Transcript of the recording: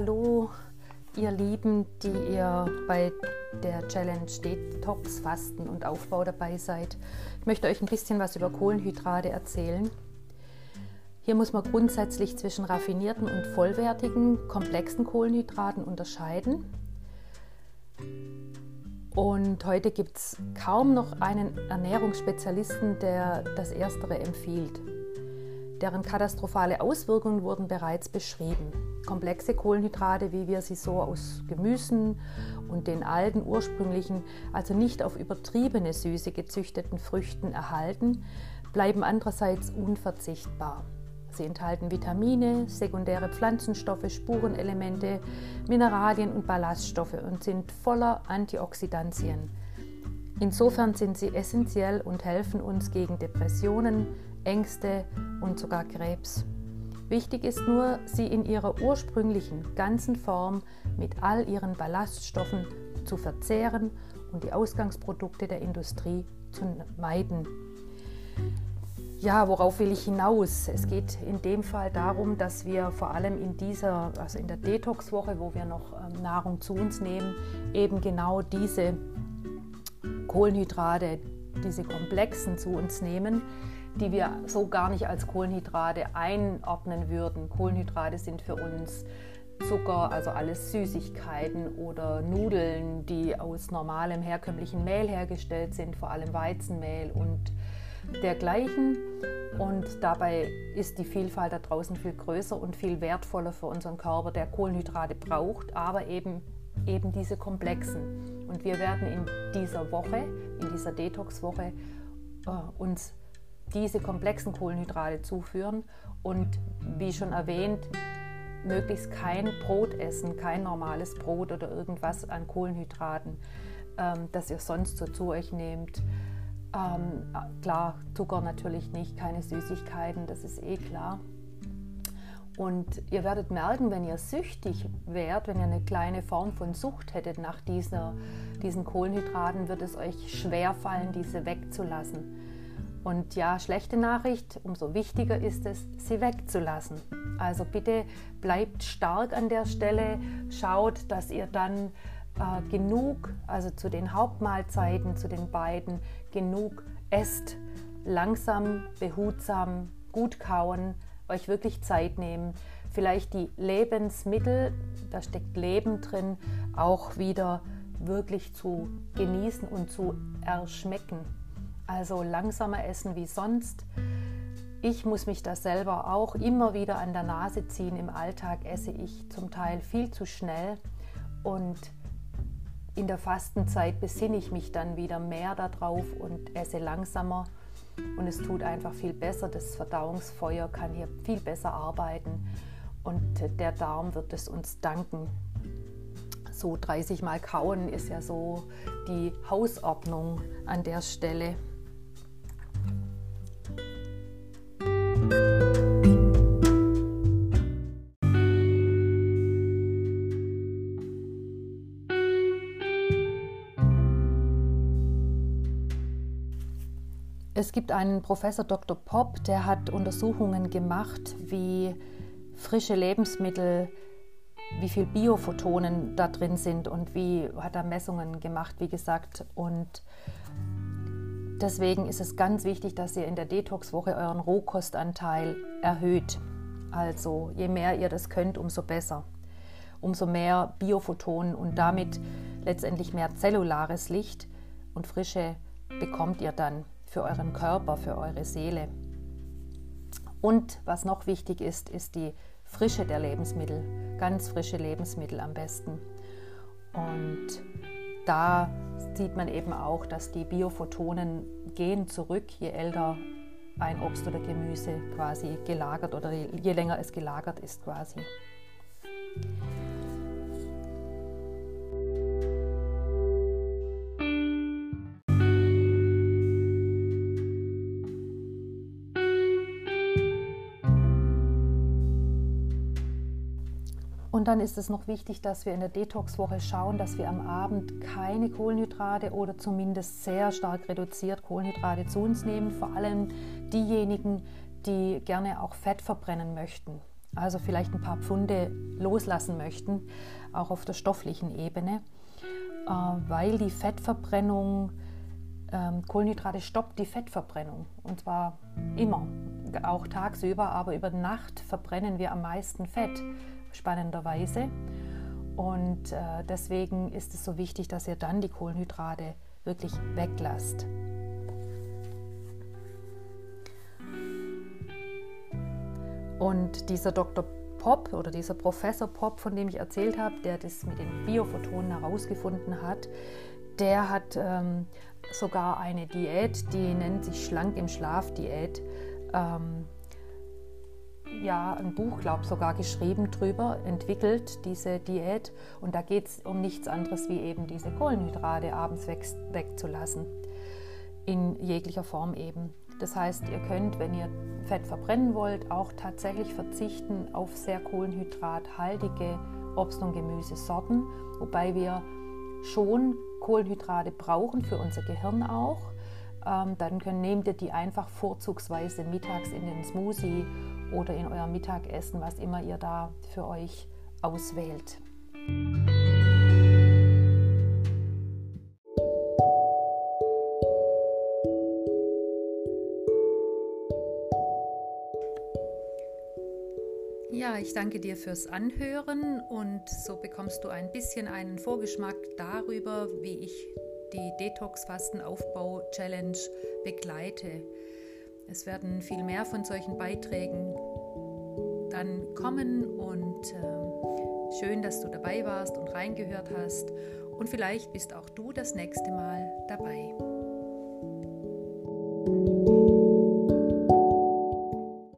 hallo, ihr Lieben, die ihr bei der Challenge Detox, Fasten und Aufbau dabei seid. Ich möchte euch ein bisschen was über Kohlenhydrate erzählen. Hier muss man grundsätzlich zwischen raffinierten und vollwertigen, komplexen Kohlenhydraten unterscheiden. Und heute gibt es kaum noch einen Ernährungsspezialisten, der das Erstere empfiehlt. Deren katastrophale Auswirkungen wurden bereits beschrieben. Komplexe Kohlenhydrate, wie wir sie so aus Gemüsen und den alten ursprünglichen, also nicht auf übertriebene Süße gezüchteten Früchten erhalten, bleiben andererseits unverzichtbar. Sie enthalten Vitamine, sekundäre Pflanzenstoffe, Spurenelemente, Mineralien und Ballaststoffe und sind voller Antioxidantien. Insofern sind sie essentiell und helfen uns gegen Depressionen, Ängste und sogar Krebs. Wichtig ist nur, sie in ihrer ursprünglichen ganzen Form mit all ihren Ballaststoffen zu verzehren und die Ausgangsprodukte der Industrie zu meiden. Ja, worauf will ich hinaus? Es geht in dem Fall darum, dass wir vor allem in dieser, also in der Detox-Woche, wo wir noch ähm, Nahrung zu uns nehmen, eben genau diese Kohlenhydrate, diese komplexen zu uns nehmen, die wir so gar nicht als Kohlenhydrate einordnen würden. Kohlenhydrate sind für uns Zucker, also alles Süßigkeiten oder Nudeln, die aus normalem herkömmlichen Mehl hergestellt sind, vor allem Weizenmehl und dergleichen. Und dabei ist die Vielfalt da draußen viel größer und viel wertvoller für unseren Körper, der Kohlenhydrate braucht, aber eben, eben diese komplexen. Und wir werden in dieser Woche, in dieser Detox-Woche, äh, uns diese komplexen Kohlenhydrate zuführen und wie schon erwähnt, möglichst kein Brot essen, kein normales Brot oder irgendwas an Kohlenhydraten, ähm, das ihr sonst so zu euch nehmt. Ähm, klar, Zucker natürlich nicht, keine Süßigkeiten, das ist eh klar. Und ihr werdet merken, wenn ihr süchtig wärt, wenn ihr eine kleine Form von Sucht hättet nach dieser, diesen Kohlenhydraten, wird es euch schwer fallen, diese wegzulassen. Und ja, schlechte Nachricht, umso wichtiger ist es, sie wegzulassen. Also bitte bleibt stark an der Stelle, schaut, dass ihr dann äh, genug, also zu den Hauptmahlzeiten, zu den beiden, genug esst, langsam, behutsam, gut kauen, euch wirklich Zeit nehmen, vielleicht die Lebensmittel, da steckt Leben drin, auch wieder wirklich zu genießen und zu erschmecken. Also langsamer essen wie sonst. Ich muss mich da selber auch immer wieder an der Nase ziehen. Im Alltag esse ich zum Teil viel zu schnell und in der Fastenzeit besinne ich mich dann wieder mehr darauf und esse langsamer und es tut einfach viel besser. Das Verdauungsfeuer kann hier viel besser arbeiten und der Darm wird es uns danken. So 30 Mal kauen ist ja so die Hausordnung an der Stelle. Es gibt einen Professor Dr. Popp, der hat Untersuchungen gemacht, wie frische Lebensmittel, wie viel Biophotonen da drin sind und wie hat er Messungen gemacht, wie gesagt. Und Deswegen ist es ganz wichtig, dass ihr in der Detox-Woche euren Rohkostanteil erhöht. Also je mehr ihr das könnt, umso besser. Umso mehr Biophotonen und damit letztendlich mehr zellulares Licht und Frische bekommt ihr dann für euren Körper, für eure Seele. Und was noch wichtig ist, ist die Frische der Lebensmittel. Ganz frische Lebensmittel am besten. Und da sieht man eben auch, dass die Biophotonen gehen zurück, je älter ein Obst oder Gemüse quasi gelagert oder je länger es gelagert ist quasi. Und dann ist es noch wichtig, dass wir in der Detox-Woche schauen, dass wir am Abend keine Kohlenhydrate oder zumindest sehr stark reduziert Kohlenhydrate zu uns nehmen. Vor allem diejenigen, die gerne auch Fett verbrennen möchten. also vielleicht ein paar Pfunde loslassen möchten, auch auf der stofflichen Ebene, äh, weil die Fettverbrennung, ähm, Kohlenhydrate stoppt die Fettverbrennung und zwar immer, auch tagsüber, aber über Nacht verbrennen wir am meisten Fett, spannenderweise. Und äh, deswegen ist es so wichtig, dass ihr dann die Kohlenhydrate wirklich weglasst. Und dieser Dr. Pop oder dieser Professor Pop, von dem ich erzählt habe, der das mit den Biophotonen herausgefunden hat, der hat ähm, sogar eine Diät, die nennt sich Schlank im Schlaf Diät. Ähm, ja, ein Buch, glaube ich, sogar geschrieben drüber, entwickelt, diese Diät. Und da geht es um nichts anderes, wie eben diese Kohlenhydrate abends weg, wegzulassen. In jeglicher Form eben. Das heißt, ihr könnt, wenn ihr Fett verbrennen wollt, auch tatsächlich verzichten auf sehr kohlenhydrathaltige Obst- und Gemüsesorten, wobei wir schon Kohlenhydrate brauchen für unser Gehirn auch. Ähm, dann können, nehmt ihr die einfach vorzugsweise mittags in den Smoothie oder in euer Mittagessen, was immer ihr da für euch auswählt. Ja, ich danke dir fürs Anhören und so bekommst du ein bisschen einen Vorgeschmack darüber, wie ich die Detox-Fasten-Aufbau-Challenge begleite. Es werden viel mehr von solchen Beiträgen dann kommen und äh, schön, dass du dabei warst und reingehört hast und vielleicht bist auch du das nächste Mal dabei.